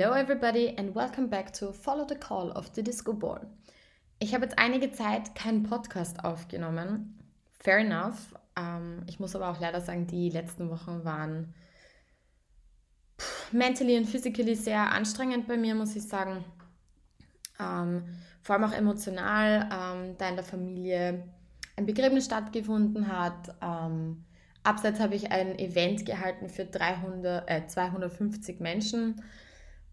Hello everybody and welcome back to Follow the Call of the Disco Ball. Ich habe jetzt einige Zeit keinen Podcast aufgenommen. Fair enough. Ähm, ich muss aber auch leider sagen, die letzten Wochen waren mentally und physically sehr anstrengend bei mir, muss ich sagen. Ähm, vor allem auch emotional, ähm, da in der Familie ein Begräbnis stattgefunden hat. Ähm, abseits habe ich ein Event gehalten für 300, äh, 250 Menschen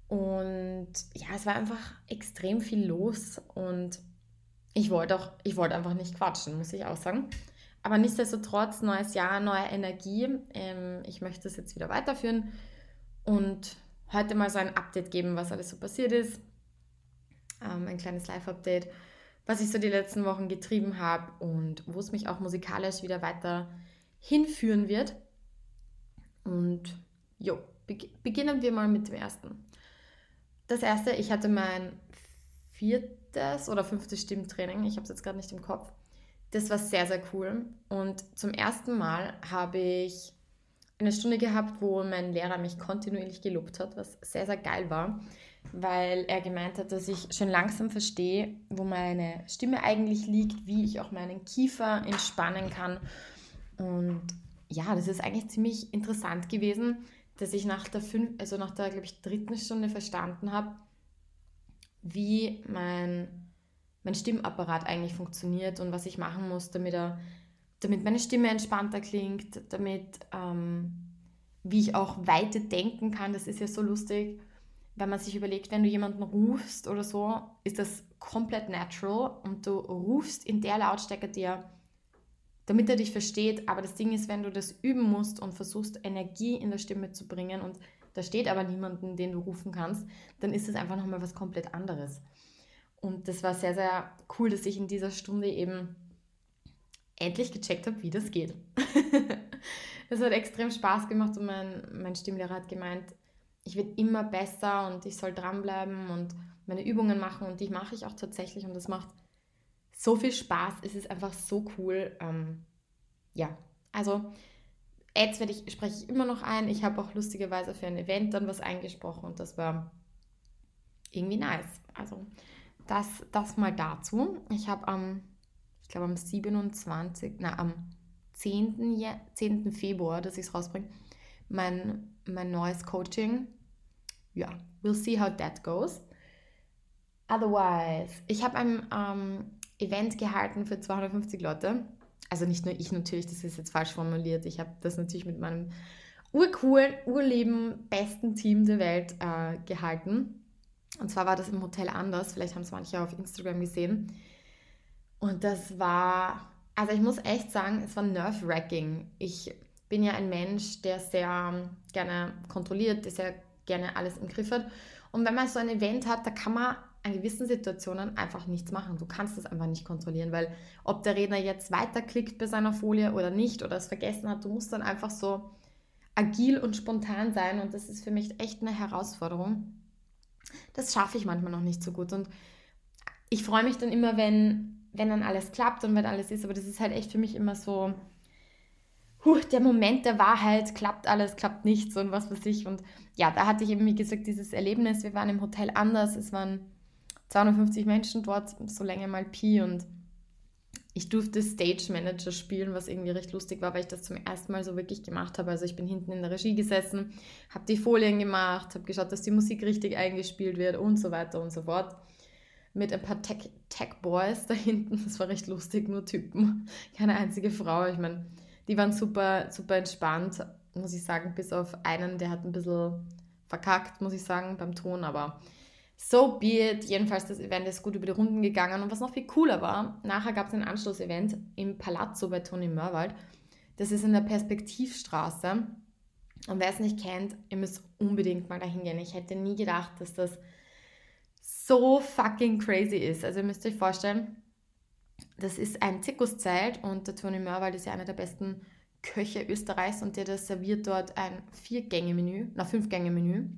und ja, es war einfach extrem viel los und ich wollte auch, ich wollte einfach nicht quatschen, muss ich auch sagen. Aber nichtsdestotrotz, neues Jahr, neue Energie. Ähm, ich möchte es jetzt wieder weiterführen und heute mal so ein Update geben, was alles so passiert ist. Ähm, ein kleines Live-Update, was ich so die letzten Wochen getrieben habe und wo es mich auch musikalisch wieder weiter hinführen wird. Und jo, beginnen wir mal mit dem ersten das erste, ich hatte mein viertes oder fünftes Stimmtraining. Ich habe es jetzt gerade nicht im Kopf. Das war sehr, sehr cool. Und zum ersten Mal habe ich eine Stunde gehabt, wo mein Lehrer mich kontinuierlich gelobt hat, was sehr, sehr geil war, weil er gemeint hat, dass ich schon langsam verstehe, wo meine Stimme eigentlich liegt, wie ich auch meinen Kiefer entspannen kann. Und ja, das ist eigentlich ziemlich interessant gewesen, dass ich nach der fünf, also nach der, glaube ich, dritten Stunde verstanden habe, wie mein, mein Stimmapparat eigentlich funktioniert und was ich machen muss, damit, er, damit meine Stimme entspannter klingt, damit ähm, wie ich auch weiter denken kann. Das ist ja so lustig, wenn man sich überlegt, wenn du jemanden rufst oder so, ist das komplett natural und du rufst in der Lautstärke, der damit er dich versteht. Aber das Ding ist, wenn du das üben musst und versuchst, Energie in der Stimme zu bringen und da steht aber niemanden, den du rufen kannst, dann ist es einfach nochmal was komplett anderes. Und das war sehr, sehr cool, dass ich in dieser Stunde eben endlich gecheckt habe, wie das geht. Es hat extrem Spaß gemacht und mein, mein Stimmlehrer hat gemeint, ich werde immer besser und ich soll dranbleiben und meine Übungen machen und die mache ich auch tatsächlich und das macht so viel Spaß. Es ist einfach so cool. Ähm, ja, also Ads werde ich, spreche ich immer noch ein. Ich habe auch lustigerweise für ein Event dann was eingesprochen und das war irgendwie nice. Also das, das mal dazu. Ich habe am, ich glaube am 27, na am 10. 10. Februar, dass ich es rausbringe, mein, mein neues Coaching. Ja, we'll see how that goes. Otherwise, ich habe ein ähm, Event gehalten für 250 Leute. Also nicht nur ich natürlich, das ist jetzt falsch formuliert. Ich habe das natürlich mit meinem urcoolen, urleben, besten Team der Welt äh, gehalten. Und zwar war das im Hotel anders. Vielleicht haben es manche auf Instagram gesehen. Und das war, also ich muss echt sagen, es war nerve-wracking. Ich bin ja ein Mensch, der sehr gerne kontrolliert, der sehr gerne alles im Griff hat. Und wenn man so ein Event hat, da kann man an gewissen Situationen einfach nichts machen. Du kannst das einfach nicht kontrollieren, weil ob der Redner jetzt weiterklickt bei seiner Folie oder nicht oder es vergessen hat, du musst dann einfach so agil und spontan sein und das ist für mich echt eine Herausforderung. Das schaffe ich manchmal noch nicht so gut und ich freue mich dann immer, wenn, wenn dann alles klappt und wenn alles ist, aber das ist halt echt für mich immer so, huh, der Moment der Wahrheit, klappt alles, klappt nichts und was weiß ich. Und ja, da hatte ich eben, wie gesagt, dieses Erlebnis. Wir waren im Hotel anders. Es waren 250 Menschen dort, so lange mal Pi und ich durfte Stage Manager spielen, was irgendwie recht lustig war, weil ich das zum ersten Mal so wirklich gemacht habe. Also ich bin hinten in der Regie gesessen, habe die Folien gemacht, habe geschaut, dass die Musik richtig eingespielt wird und so weiter und so fort. Mit ein paar Tech, Tech Boys da hinten, das war recht lustig, nur Typen, keine einzige Frau. Ich meine, die waren super, super entspannt, muss ich sagen, bis auf einen, der hat ein bisschen verkackt, muss ich sagen, beim Ton, aber so be it. Jedenfalls, das Event ist gut über die Runden gegangen. Und was noch viel cooler war, nachher gab es ein Anschlussevent im Palazzo bei Toni Mörwald. Das ist in der Perspektivstraße. Und wer es nicht kennt, ihr müsst unbedingt mal dahin gehen. Ich hätte nie gedacht, dass das so fucking crazy ist. Also ihr müsst euch vorstellen, das ist ein Zirkuszelt und der Toni Mörwald ist ja einer der besten Köche Österreichs und der serviert dort ein Vier-Gänge-Menü, na Fünf-Gänge-Menü.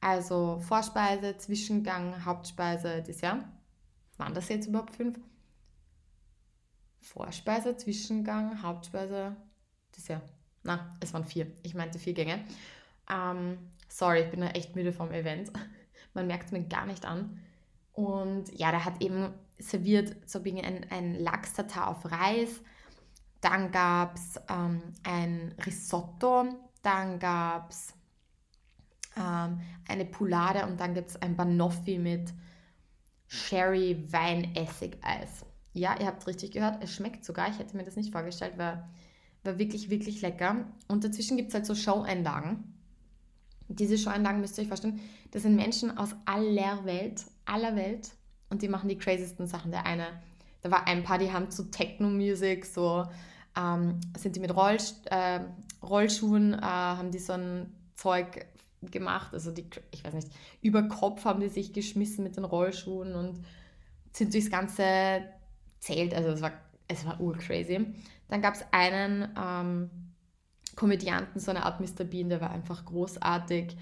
Also Vorspeise, Zwischengang, Hauptspeise, Dessert. Waren das jetzt überhaupt fünf? Vorspeise, Zwischengang, Hauptspeise, Dessert. Na, es waren vier. Ich meinte vier Gänge. Ähm, sorry, ich bin echt müde vom Event. Man merkt es mir gar nicht an. Und ja, der hat eben serviert so ein, ein Lachs-Tatar auf Reis. Dann gab es ähm, ein Risotto. Dann gab es ähm, eine Poulade und dann gibt es ein Banoffi mit Sherry Weinessig-Eis. Ja, ihr habt richtig gehört, es schmeckt sogar. Ich hätte mir das nicht vorgestellt, war, war wirklich, wirklich lecker. Und dazwischen gibt es halt so Show-Einlagen. Diese Show-Einlagen müsst ihr euch vorstellen, das sind Menschen aus aller Welt, aller Welt und die machen die craziesten Sachen. Der eine, da war ein paar, die haben zu Techno-Music, so ähm, sind die mit Roll, äh, Rollschuhen, äh, haben die so ein Zeug gemacht, also die, ich weiß nicht, über Kopf haben die sich geschmissen mit den Rollschuhen und sind durchs ganze Zelt, also es war, es war urcrazy. Dann gab es einen ähm, Komödianten, so eine Art Mr. Bean, der war einfach großartig.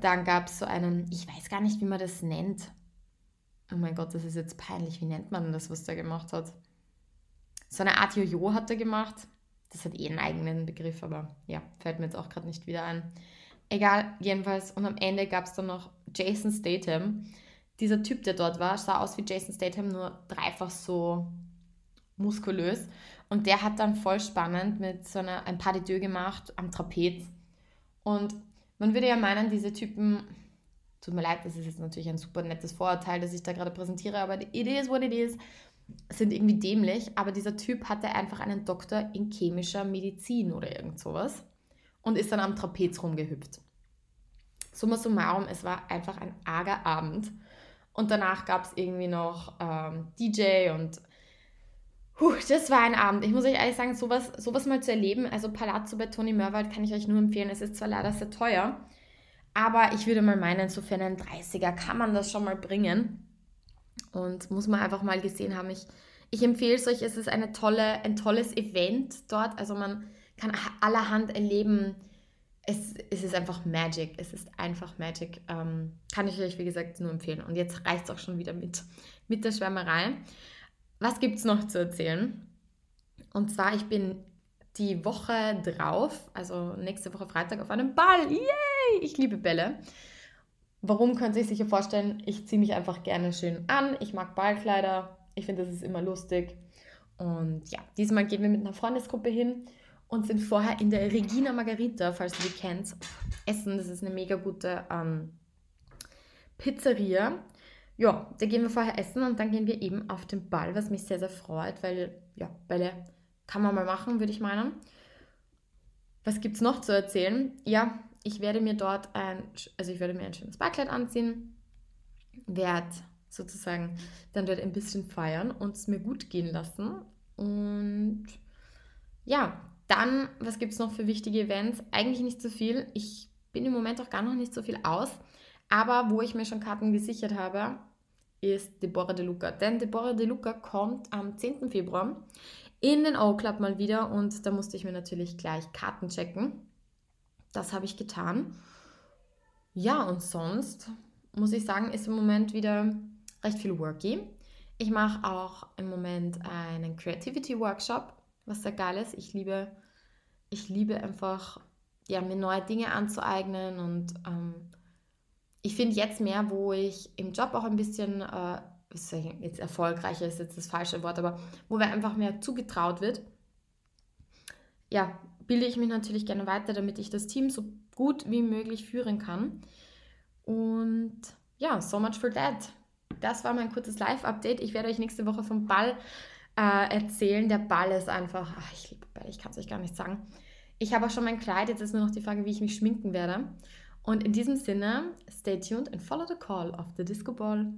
Dann gab es so einen, ich weiß gar nicht, wie man das nennt. Oh mein Gott, das ist jetzt peinlich. Wie nennt man das, was der gemacht hat? So eine Art Jojo hat er gemacht. Das hat eh einen eigenen Begriff, aber ja, fällt mir jetzt auch gerade nicht wieder ein. Egal, jedenfalls. Und am Ende gab es dann noch Jason Statham. Dieser Typ, der dort war, sah aus wie Jason Statham, nur dreifach so muskulös. Und der hat dann voll spannend mit so einer, ein Pas de gemacht am Trapez. Und man würde ja meinen, diese Typen, tut mir leid, das ist jetzt natürlich ein super nettes Vorurteil, das ich da gerade präsentiere, aber it is what it is, sind irgendwie dämlich. Aber dieser Typ hatte einfach einen Doktor in chemischer Medizin oder irgend sowas und ist dann am Trapez rumgehüpft. Summa summarum, es war einfach ein arger Abend. Und danach gab es irgendwie noch ähm, DJ und puh, das war ein Abend. Ich muss euch ehrlich sagen, sowas, sowas mal zu erleben, also Palazzo bei Toni Mörwald kann ich euch nur empfehlen. Es ist zwar leider sehr teuer, aber ich würde mal meinen, so für einen 30er kann man das schon mal bringen. Und muss man einfach mal gesehen haben. Ich, ich empfehle es euch, es ist eine tolle, ein tolles Event dort. Also man kann allerhand erleben. Es, es ist einfach Magic. Es ist einfach Magic. Ähm, kann ich euch, wie gesagt, nur empfehlen. Und jetzt reicht es auch schon wieder mit, mit der Schwärmerei. Was gibt es noch zu erzählen? Und zwar, ich bin die Woche drauf, also nächste Woche Freitag, auf einem Ball. Yay! Ich liebe Bälle. Warum könnt ihr sich sicher vorstellen? Ich ziehe mich einfach gerne schön an. Ich mag Ballkleider. Ich finde, das ist immer lustig. Und ja, diesmal gehen wir mit einer Freundesgruppe hin und sind vorher in der Regina Margarita, falls du die kennst, essen. Das ist eine mega gute ähm, Pizzeria. Ja, da gehen wir vorher essen und dann gehen wir eben auf den Ball, was mich sehr, sehr freut, weil ja, Bälle kann man mal machen, würde ich meinen. Was gibt es noch zu erzählen? Ja, ich werde mir dort ein, also ich werde mir ein schönes Ballkleid anziehen, werde sozusagen dann dort ein bisschen feiern und es mir gut gehen lassen. Und ja, dann, was gibt es noch für wichtige Events? Eigentlich nicht so viel. Ich bin im Moment auch gar noch nicht so viel aus. Aber wo ich mir schon Karten gesichert habe, ist Deborah De Luca. Denn Deborah De Luca kommt am 10. Februar in den O-Club mal wieder und da musste ich mir natürlich gleich Karten checken. Das habe ich getan. Ja, und sonst muss ich sagen, ist im Moment wieder recht viel Worky. Ich mache auch im Moment einen Creativity Workshop, was sehr geil ist. Ich liebe ich liebe einfach, ja, mir neue Dinge anzueignen und ähm, ich finde jetzt mehr, wo ich im Job auch ein bisschen, äh, jetzt erfolgreicher ist jetzt das falsche Wort, aber wo mir einfach mehr zugetraut wird, ja, bilde ich mich natürlich gerne weiter, damit ich das Team so gut wie möglich führen kann. Und ja, so much for that. Das war mein kurzes Live-Update. Ich werde euch nächste Woche vom Ball äh, erzählen. Der Ball ist einfach, ach, ich liebe Ball, ich kann es euch gar nicht sagen. Ich habe auch schon mein Kleid, jetzt ist nur noch die Frage, wie ich mich schminken werde. Und in diesem Sinne, stay tuned and follow the call of the Disco Ball.